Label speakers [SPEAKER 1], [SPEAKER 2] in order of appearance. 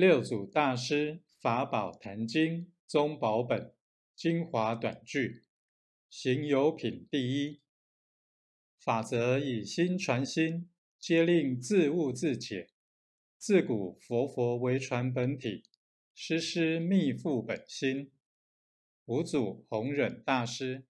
[SPEAKER 1] 六祖大师法宝坛经宗宝本精华短句行有品第一法则以心传心，皆令自悟自解。自古佛佛为传本体，师师密付本心。五祖弘忍大师。